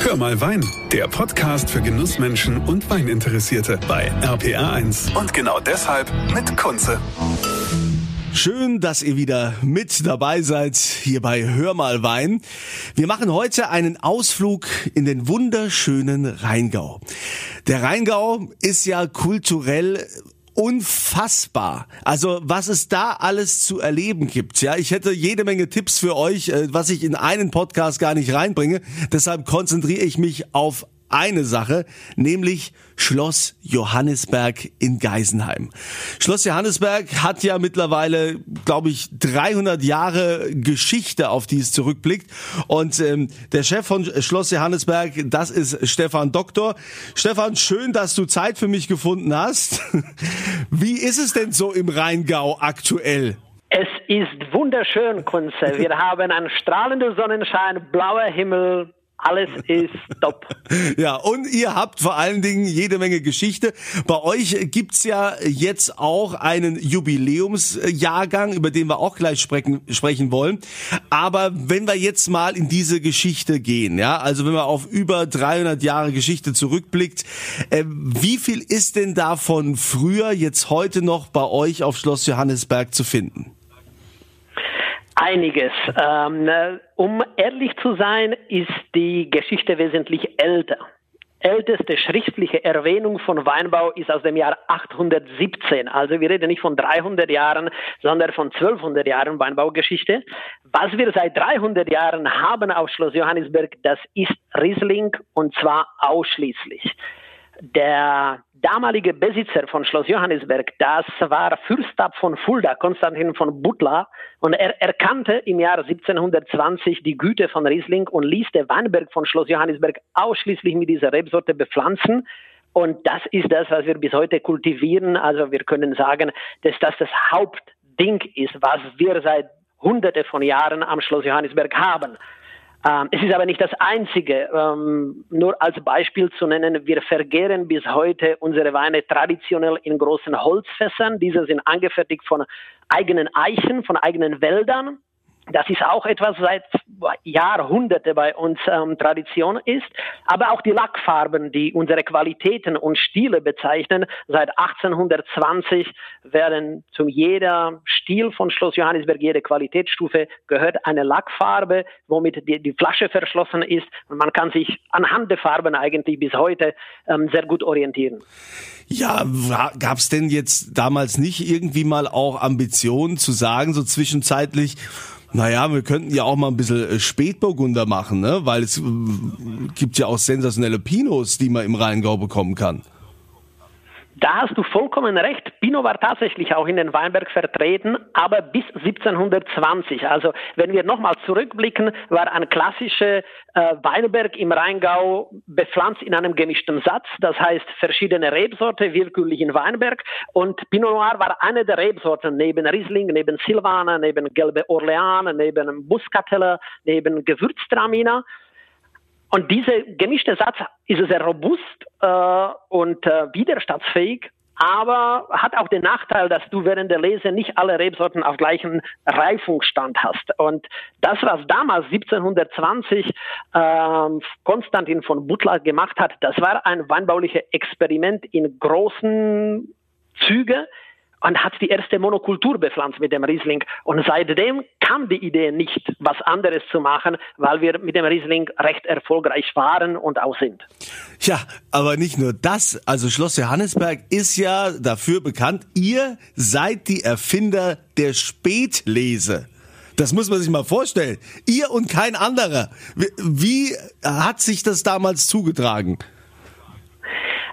Hör mal Wein, der Podcast für Genussmenschen und Weininteressierte bei RPR1. Und genau deshalb mit Kunze. Schön, dass ihr wieder mit dabei seid hier bei Hör mal Wein. Wir machen heute einen Ausflug in den wunderschönen Rheingau. Der Rheingau ist ja kulturell unfassbar. Also was es da alles zu erleben gibt. Ja, ich hätte jede Menge Tipps für euch, äh, was ich in einen Podcast gar nicht reinbringe. Deshalb konzentriere ich mich auf eine Sache, nämlich Schloss Johannisberg in Geisenheim. Schloss Johannisberg hat ja mittlerweile, glaube ich, 300 Jahre Geschichte, auf die es zurückblickt. Und ähm, der Chef von Schloss Johannisberg, das ist Stefan Doktor. Stefan, schön, dass du Zeit für mich gefunden hast. Wie ist es denn so im Rheingau aktuell? Es ist wunderschön, Kunze. Wir haben einen strahlenden Sonnenschein, blauer Himmel, alles ist top. Ja, und ihr habt vor allen Dingen jede Menge Geschichte. Bei euch gibt's ja jetzt auch einen Jubiläumsjahrgang, über den wir auch gleich sprechen, sprechen wollen. Aber wenn wir jetzt mal in diese Geschichte gehen, ja, also wenn man auf über 300 Jahre Geschichte zurückblickt, äh, wie viel ist denn davon früher jetzt heute noch bei euch auf Schloss Johannesberg zu finden? Einiges. Ähm, ne, um ehrlich zu sein, ist die Geschichte wesentlich älter. Älteste schriftliche Erwähnung von Weinbau ist aus dem Jahr 817. Also wir reden nicht von 300 Jahren, sondern von 1200 Jahren Weinbaugeschichte. Was wir seit 300 Jahren haben auf Schloss Johannisberg, das ist Riesling und zwar ausschließlich. Der damalige Besitzer von Schloss Johannisberg, das war Fürstab von Fulda, Konstantin von Butler, und er erkannte im Jahr 1720 die Güte von Riesling und ließ der Weinberg von Schloss Johannisberg ausschließlich mit dieser Rebsorte bepflanzen. Und das ist das, was wir bis heute kultivieren. Also wir können sagen, dass das das Hauptding ist, was wir seit Hunderte von Jahren am Schloss Johannisberg haben. Ähm, es ist aber nicht das Einzige. Ähm, nur als Beispiel zu nennen, wir vergehren bis heute unsere Weine traditionell in großen Holzfässern. Diese sind angefertigt von eigenen Eichen, von eigenen Wäldern. Das ist auch etwas seit Jahrhunderte bei uns ähm, Tradition ist. Aber auch die Lackfarben, die unsere Qualitäten und Stile bezeichnen, seit 1820 werden zum jeder Stil von Schloss Johannisberg, jede Qualitätsstufe gehört eine Lackfarbe, womit die, die Flasche verschlossen ist. Und man kann sich anhand der Farben eigentlich bis heute ähm, sehr gut orientieren. Ja, gab es denn jetzt damals nicht irgendwie mal auch Ambitionen zu sagen, so zwischenzeitlich, naja, wir könnten ja auch mal ein bisschen äh, Spätburgunder machen, ne? Weil es äh, gibt ja auch sensationelle Pinos, die man im Rheingau bekommen kann. Da hast du vollkommen recht. Pinot war tatsächlich auch in den Weinberg vertreten, aber bis 1720. Also wenn wir nochmal zurückblicken, war ein klassischer äh, Weinberg im Rheingau bepflanzt in einem gemischten Satz. Das heißt verschiedene Rebsorten willkürlich in Weinberg. Und Pinot Noir war eine der Rebsorten neben Riesling, neben Silvaner, neben Gelbe Orleans, neben Muscatella, neben Gewürztraminer. Und dieser gemischte Satz ist sehr robust äh, und äh, widerstandsfähig, aber hat auch den Nachteil, dass du während der Lese nicht alle Rebsorten auf gleichen Reifungsstand hast. Und das, was damals 1720 äh, Konstantin von Butler gemacht hat, das war ein weinbauliches Experiment in großen Zügen und hat die erste Monokultur bepflanzt mit dem Riesling. Und seitdem kam die Idee nicht, was anderes zu machen, weil wir mit dem Riesling recht erfolgreich waren und auch sind. Ja, aber nicht nur das. Also Schloss Johannesberg ist ja dafür bekannt, ihr seid die Erfinder der Spätlese. Das muss man sich mal vorstellen. Ihr und kein anderer. Wie hat sich das damals zugetragen?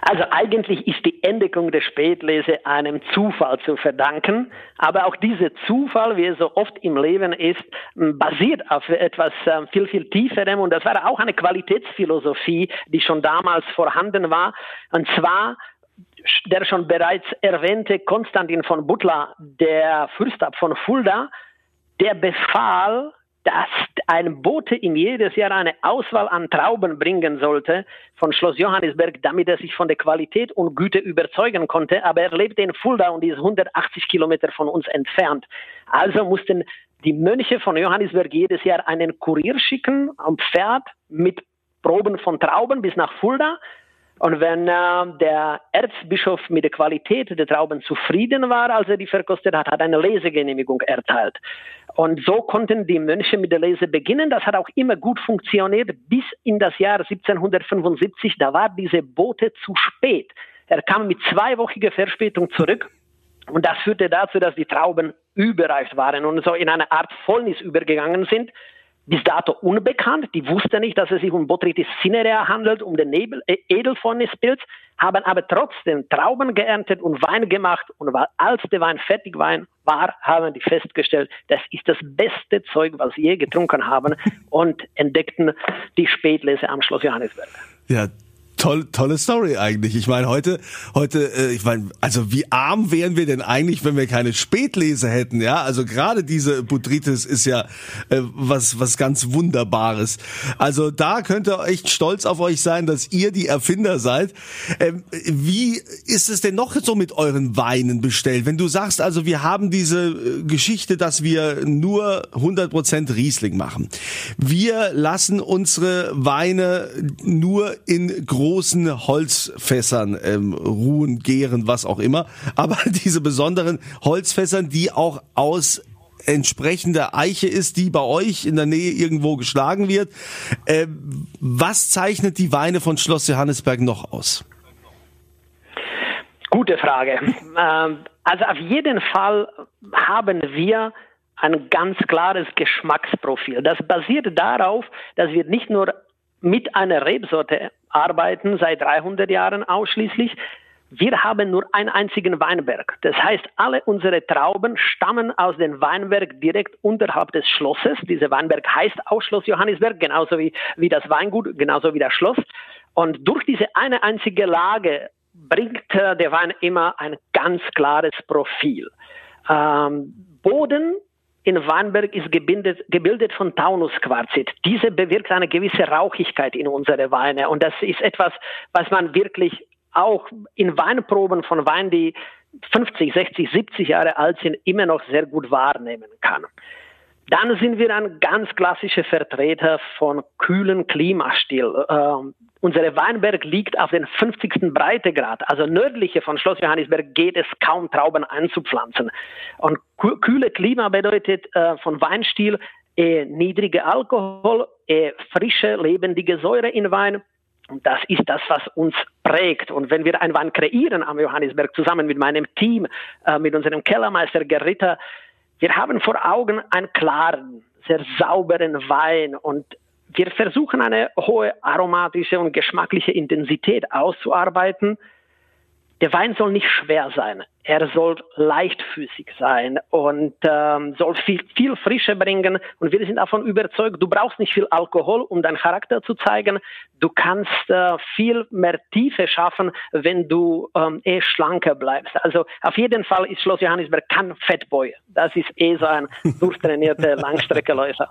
Also eigentlich ist die Entdeckung der Spätlese einem Zufall zu verdanken, aber auch dieser Zufall, wie es so oft im Leben ist, basiert auf etwas ähm, viel, viel tieferem. Und das war auch eine Qualitätsphilosophie, die schon damals vorhanden war, und zwar der schon bereits erwähnte Konstantin von Butler, der Fürstab von Fulda, der befahl, dass ein Bote ihm jedes Jahr eine Auswahl an Trauben bringen sollte von Schloss Johannisberg, damit er sich von der Qualität und Güte überzeugen konnte. Aber er lebte in Fulda und ist 180 Kilometer von uns entfernt. Also mussten die Mönche von Johannisberg jedes Jahr einen Kurier schicken am Pferd mit Proben von Trauben bis nach Fulda. Und wenn äh, der Erzbischof mit der Qualität der Trauben zufrieden war, als er die verkostet hat, hat eine Lesegenehmigung erteilt. Und so konnten die Mönche mit der Lese beginnen. Das hat auch immer gut funktioniert bis in das Jahr 1775. Da war diese Bote zu spät. Er kam mit zweiwöchiger Verspätung zurück. Und das führte dazu, dass die Trauben überreift waren und so in eine Art Fäulnis übergegangen sind bis dato unbekannt. Die wussten nicht, dass es sich um Botrytis cinerea handelt, um den Nebel, äh, Edelfäulnispilz, haben aber trotzdem Trauben geerntet und Wein gemacht. Und als der Wein fertig war, haben die festgestellt, das ist das beste Zeug, was sie je getrunken haben und entdeckten die Spätlese am Schloss Johannesberg. Ja, toll, tolle Story eigentlich. Ich meine, heute, heute, äh, ich meine, also wie arm wären wir denn eigentlich, wenn wir keine Spätlese hätten, ja? Also gerade diese Botrytis ist ja äh, was, was ganz Wunderbares. Also da könnt ihr echt stolz auf euch sein, dass ihr die Erfinder seid. Ähm, wie ist es denn noch so mit euren Weinen bestellt? Wenn du sagst, also wir haben diese äh, Geschichte, dass wir nur 100% Riesling machen. Wir lassen unsere Weine nur in großen großen Holzfässern ähm, ruhen, gären, was auch immer. Aber diese besonderen Holzfässern, die auch aus entsprechender Eiche ist, die bei euch in der Nähe irgendwo geschlagen wird. Äh, was zeichnet die Weine von Schloss Johannesberg noch aus? Gute Frage. Ähm, also auf jeden Fall haben wir ein ganz klares Geschmacksprofil. Das basiert darauf, dass wir nicht nur mit einer Rebsorte arbeiten seit 300 Jahren ausschließlich. Wir haben nur einen einzigen Weinberg. Das heißt, alle unsere Trauben stammen aus dem Weinberg direkt unterhalb des Schlosses. Dieser Weinberg heißt auch Schloss Johannisberg, genauso wie, wie das Weingut, genauso wie das Schloss. Und durch diese eine einzige Lage bringt äh, der Wein immer ein ganz klares Profil. Ähm, Boden in Weinberg ist gebildet, gebildet von Taunusquarzit. Diese bewirkt eine gewisse Rauchigkeit in unsere Weine. Und das ist etwas, was man wirklich auch in Weinproben von Weinen, die 50, 60, 70 Jahre alt sind, immer noch sehr gut wahrnehmen kann. Dann sind wir ein ganz klassischer Vertreter von kühlen Klimastil. Äh, Unsere Weinberg liegt auf den 50. Breitegrad, also nördliche von Schloss Johannisberg geht es kaum Trauben anzupflanzen. Und kühle Klima bedeutet äh, von Weinstil äh, niedrige Alkohol, äh, frische, lebendige Säure in Wein. Und das ist das, was uns prägt. Und wenn wir einen Wein kreieren am Johannisberg zusammen mit meinem Team, äh, mit unserem Kellermeister Gerritta, wir haben vor Augen einen klaren, sehr sauberen Wein und wir versuchen eine hohe aromatische und geschmackliche Intensität auszuarbeiten. Der Wein soll nicht schwer sein er soll leichtfüßig sein und ähm, soll viel, viel Frische bringen. Und wir sind davon überzeugt, du brauchst nicht viel Alkohol, um deinen Charakter zu zeigen. Du kannst äh, viel mehr Tiefe schaffen, wenn du ähm, eh schlanker bleibst. Also auf jeden Fall ist Schloss Johannisberg kein Fettboy. Das ist eh so ein durchtrainierter Langstreckeläufer.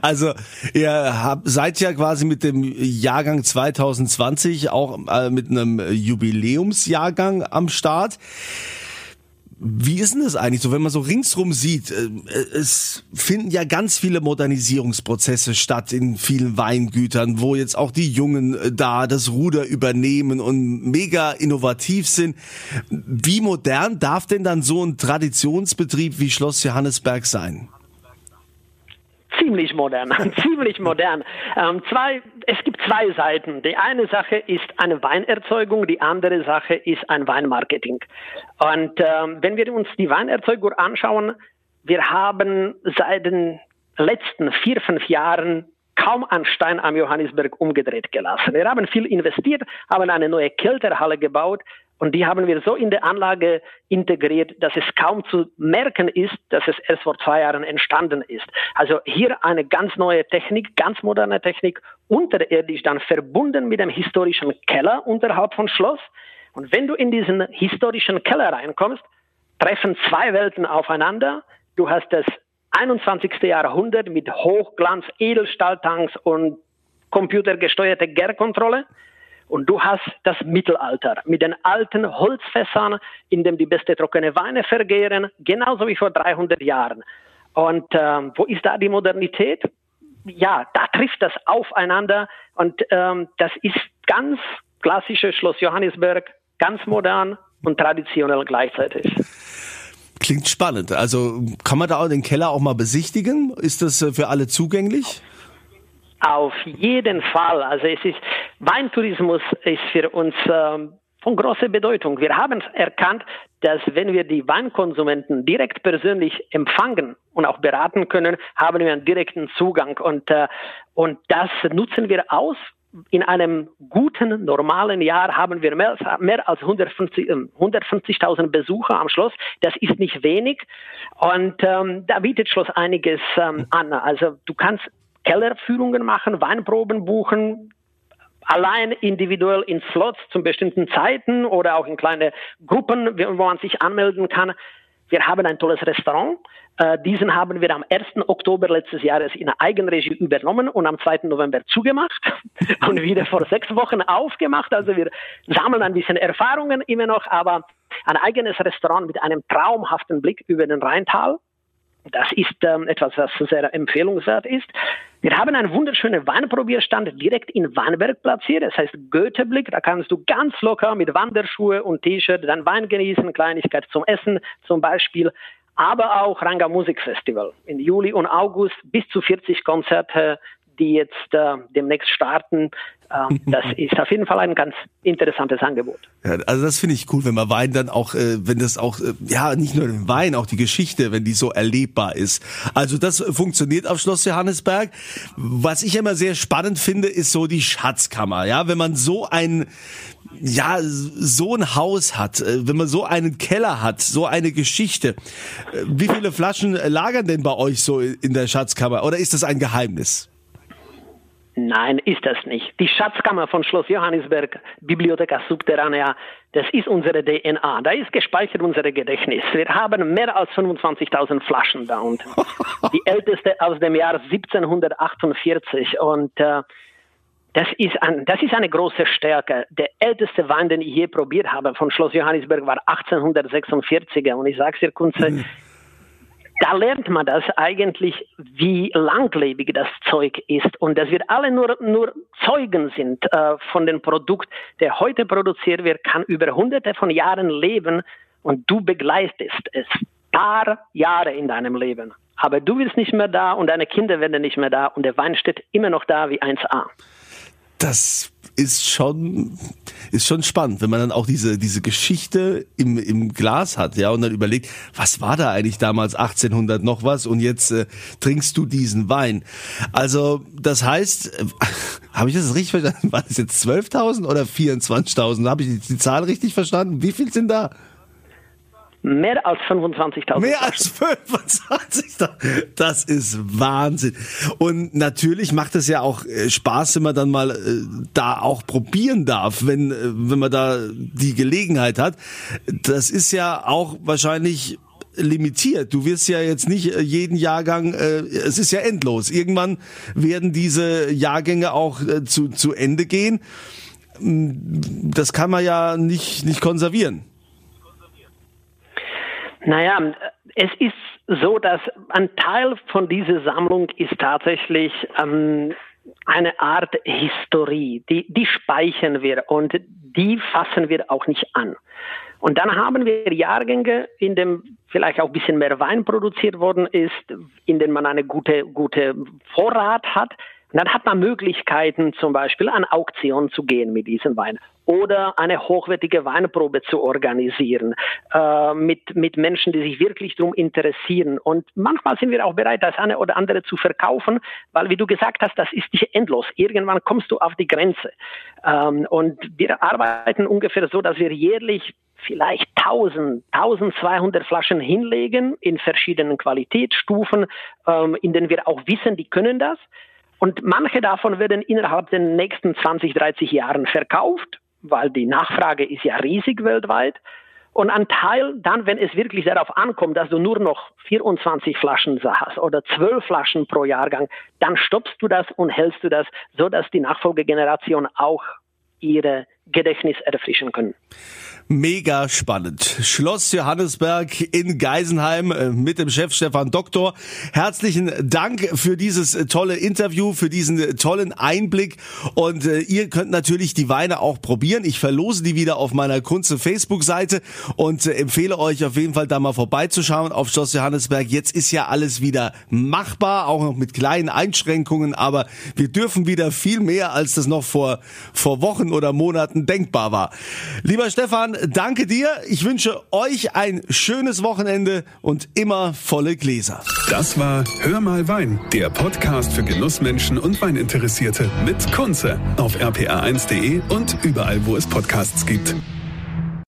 Also ihr habt, seid ja quasi mit dem Jahrgang 2020 auch äh, mit einem Jubiläumsjahrgang am Start. Wie ist denn das eigentlich so, wenn man so ringsrum sieht? Äh, es finden ja ganz viele Modernisierungsprozesse statt in vielen Weingütern, wo jetzt auch die Jungen äh, da das Ruder übernehmen und mega innovativ sind. Wie modern darf denn dann so ein Traditionsbetrieb wie Schloss Johannesberg sein? Ziemlich modern, ziemlich modern. Ähm, zwei, es gibt zwei Seiten. Die eine Sache ist eine Weinerzeugung, die andere Sache ist ein Weinmarketing. Und ähm, wenn wir uns die Weinerzeugung anschauen, wir haben seit den letzten vier, fünf Jahren kaum einen Stein am Johannisberg umgedreht gelassen. Wir haben viel investiert, haben eine neue Kälterhalle gebaut, und die haben wir so in der Anlage integriert, dass es kaum zu merken ist, dass es erst vor zwei Jahren entstanden ist. Also hier eine ganz neue Technik, ganz moderne Technik, unterirdisch dann verbunden mit dem historischen Keller unterhalb von Schloss. Und wenn du in diesen historischen Keller reinkommst, treffen zwei Welten aufeinander. Du hast das 21. Jahrhundert mit Hochglanz, Edelstahltanks und computergesteuerte Gärkontrolle. Und du hast das Mittelalter mit den alten Holzfässern, in dem die beste trockene Weine vergehren, genauso wie vor 300 Jahren. Und ähm, wo ist da die Modernität? ja, da trifft das aufeinander und ähm, das ist ganz klassisches Schloss Johannisberg, ganz modern und traditionell gleichzeitig. Klingt spannend. Also kann man da den Keller auch mal besichtigen? Ist das äh, für alle zugänglich? Auf jeden Fall. Also es ist Weintourismus ist für uns ähm, von großer Bedeutung. Wir haben erkannt, dass wenn wir die Weinkonsumenten direkt persönlich empfangen und auch beraten können, haben wir einen direkten Zugang und äh, und das nutzen wir aus in einem guten, normalen Jahr haben wir mehr, mehr als 150.000 150 ähm, Besucher am Schloss. Das ist nicht wenig. Und ähm, da bietet Schloss einiges ähm, an. Also du kannst Kellerführungen machen, Weinproben buchen, allein individuell in Slots zu bestimmten Zeiten oder auch in kleine Gruppen, wo man sich anmelden kann. Wir haben ein tolles Restaurant. Äh, diesen haben wir am 1. Oktober letztes Jahres in Eigenregie übernommen und am 2. November zugemacht und wieder vor sechs Wochen aufgemacht. Also wir sammeln ein bisschen Erfahrungen immer noch, aber ein eigenes Restaurant mit einem traumhaften Blick über den Rheintal. Das ist ähm, etwas, was sehr empfehlenswert ist. Wir haben einen wunderschönen Weinprobierstand direkt in Weinberg platziert. Das heißt Goetheblick. Da kannst du ganz locker mit Wanderschuhe und T-Shirt dann Wein genießen, Kleinigkeit zum Essen zum Beispiel. Aber auch Ranga Musikfestival. In Juli und August bis zu 40 Konzerte die jetzt äh, demnächst starten. Ähm, das ist auf jeden Fall ein ganz interessantes Angebot. Ja, also das finde ich cool, wenn man Wein dann auch, äh, wenn das auch, äh, ja, nicht nur den Wein, auch die Geschichte, wenn die so erlebbar ist. Also das funktioniert auf Schloss Johannesberg. Was ich immer sehr spannend finde, ist so die Schatzkammer. Ja, wenn man so ein, ja, so ein Haus hat, äh, wenn man so einen Keller hat, so eine Geschichte. Äh, wie viele Flaschen lagern denn bei euch so in der Schatzkammer? Oder ist das ein Geheimnis? Nein, ist das nicht. Die Schatzkammer von Schloss Johannisberg, Bibliotheca Subterranea, das ist unsere DNA. Da ist gespeichert unser Gedächtnis. Wir haben mehr als 25.000 Flaschen da unten. Die älteste aus dem Jahr 1748 und äh, das ist, ein, das ist eine große Stärke. Der älteste Wein, den ich je probiert habe von Schloss Johannisberg, war 1846er. Und ich sage dir, Kunze, mhm da lernt man das eigentlich, wie langlebig das Zeug ist und dass wir alle nur, nur Zeugen sind äh, von dem Produkt, der heute produziert wird, kann über hunderte von Jahren leben und du begleitest es paar Jahre in deinem Leben. Aber du bist nicht mehr da und deine Kinder werden nicht mehr da und der Wein steht immer noch da wie 1A. Das ist schon, ist schon spannend, wenn man dann auch diese, diese Geschichte im, im Glas hat, ja, und dann überlegt, was war da eigentlich damals 1800 noch was und jetzt äh, trinkst du diesen Wein. Also, das heißt, äh, habe ich das richtig verstanden? War das jetzt 12.000 oder 24.000? Habe ich die, die Zahl richtig verstanden? Wie viel sind da? Mehr als 25.000. Mehr als 25.000. Das ist Wahnsinn. Und natürlich macht es ja auch äh, Spaß, wenn man dann mal äh, da auch probieren darf, wenn, äh, wenn man da die Gelegenheit hat. Das ist ja auch wahrscheinlich limitiert. Du wirst ja jetzt nicht jeden Jahrgang, äh, es ist ja endlos. Irgendwann werden diese Jahrgänge auch äh, zu, zu Ende gehen. Das kann man ja nicht, nicht konservieren. Naja, es ist so, dass ein Teil von dieser Sammlung ist tatsächlich ähm, eine Art Historie. Die, die speichern wir und die fassen wir auch nicht an. Und dann haben wir Jahrgänge, in dem vielleicht auch ein bisschen mehr Wein produziert worden ist, in denen man eine gute, gute Vorrat hat. Und dann hat man Möglichkeiten, zum Beispiel an Auktionen zu gehen mit diesem Wein oder eine hochwertige Weinprobe zu organisieren äh, mit, mit Menschen, die sich wirklich darum interessieren. Und manchmal sind wir auch bereit, das eine oder andere zu verkaufen, weil, wie du gesagt hast, das ist nicht endlos. Irgendwann kommst du auf die Grenze. Ähm, und wir arbeiten ungefähr so, dass wir jährlich vielleicht 1000, 1200 Flaschen hinlegen in verschiedenen Qualitätsstufen, ähm, in denen wir auch wissen, die können das. Und manche davon werden innerhalb der nächsten 20, 30 Jahren verkauft, weil die Nachfrage ist ja riesig weltweit. Und ein Teil dann, wenn es wirklich darauf ankommt, dass du nur noch 24 Flaschen hast oder 12 Flaschen pro Jahrgang, dann stoppst du das und hältst du das, so dass die Nachfolgegeneration auch ihre Gedächtnis erfrischen können. Mega spannend. Schloss Johannesberg in Geisenheim äh, mit dem Chef Stefan Doktor. Herzlichen Dank für dieses tolle Interview, für diesen tollen Einblick. Und äh, ihr könnt natürlich die Weine auch probieren. Ich verlose die wieder auf meiner Kunze Facebook-Seite und äh, empfehle euch auf jeden Fall da mal vorbeizuschauen auf Schloss Johannesberg. Jetzt ist ja alles wieder machbar, auch noch mit kleinen Einschränkungen, aber wir dürfen wieder viel mehr, als das noch vor, vor Wochen oder Monaten denkbar war. Lieber Stefan, danke dir. Ich wünsche euch ein schönes Wochenende und immer volle Gläser. Das war Hör mal Wein, der Podcast für Genussmenschen und Weininteressierte mit Kunze auf rpa1.de und überall, wo es Podcasts gibt.